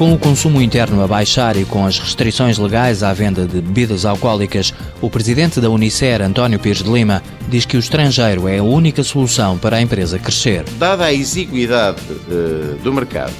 Com o consumo interno a baixar e com as restrições legais à venda de bebidas alcoólicas, o presidente da Unicer, António Pires de Lima, diz que o estrangeiro é a única solução para a empresa crescer. Dada a exiguidade uh, do mercado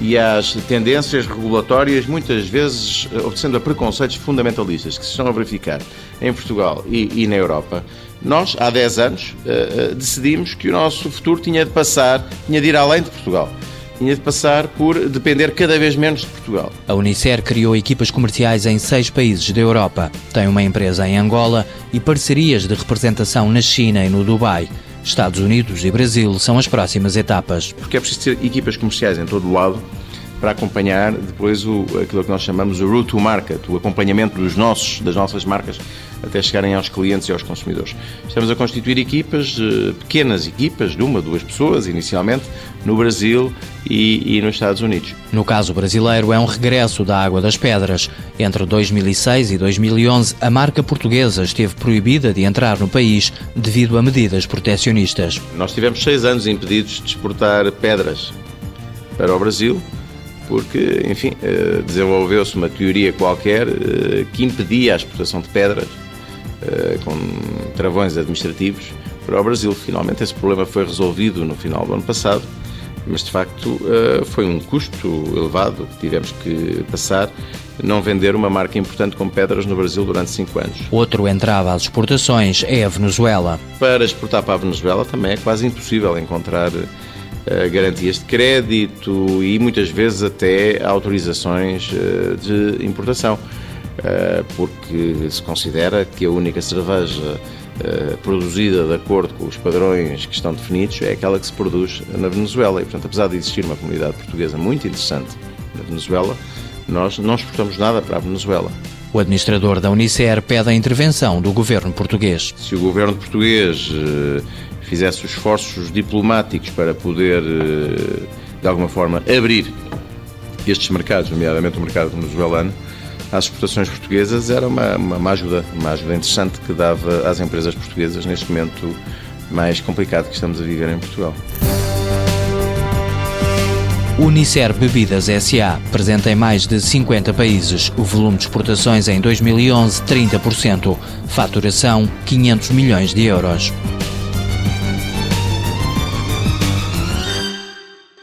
e as tendências regulatórias, muitas vezes eh, obedecendo a preconceitos fundamentalistas que se estão a verificar em Portugal e, e na Europa, nós, há 10 anos, uh, decidimos que o nosso futuro tinha de passar, tinha de ir além de Portugal tinha de passar por depender cada vez menos de Portugal. A Unicer criou equipas comerciais em seis países da Europa. Tem uma empresa em Angola e parcerias de representação na China e no Dubai. Estados Unidos e Brasil são as próximas etapas. Porque é preciso ter equipas comerciais em todo o lado para acompanhar depois o, aquilo que nós chamamos o route to market, o acompanhamento dos nossos, das nossas marcas até chegarem aos clientes e aos consumidores. Estamos a constituir equipas, eh, pequenas equipas, de uma, duas pessoas inicialmente, no Brasil e, e, nos Estados Unidos. No caso brasileiro, é um regresso da Água das Pedras. Entre 2006 e 2011, a marca portuguesa esteve proibida de entrar no país devido a medidas protecionistas. Nós tivemos seis anos impedidos de exportar pedras para o Brasil porque, enfim, eh, desenvolveu-se uma teoria qualquer eh, que impedia a exportação de pedras eh, com travões administrativos para o Brasil. Finalmente, esse problema foi resolvido no final do ano passado, mas de facto foi um custo elevado que tivemos que passar não vender uma marca importante como pedras no Brasil durante cinco anos. Outro entrave às exportações é a Venezuela. Para exportar para a Venezuela também é quase impossível encontrar garantias de crédito e muitas vezes até autorizações eh, de importação, eh, porque se considera que a única cerveja produzida de acordo com os padrões que estão definidos é aquela que se produz na Venezuela. E, portanto, apesar de existir uma comunidade portuguesa muito interessante na Venezuela, nós não exportamos nada para a Venezuela. O administrador da Unicer pede a intervenção do governo português. Se o governo português fizesse os esforços diplomáticos para poder, eh, de alguma forma, abrir estes mercados, nomeadamente o mercado venezuelano, às exportações portuguesas, era uma, uma, uma, ajuda, uma ajuda interessante que dava às empresas portuguesas neste momento mais complicado que estamos a viver em Portugal. Unicer Bebidas SA, presente em mais de 50 países. O volume de exportações em 2011, 30%. Faturação, 500 milhões de euros.